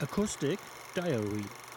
Acoustic Diary.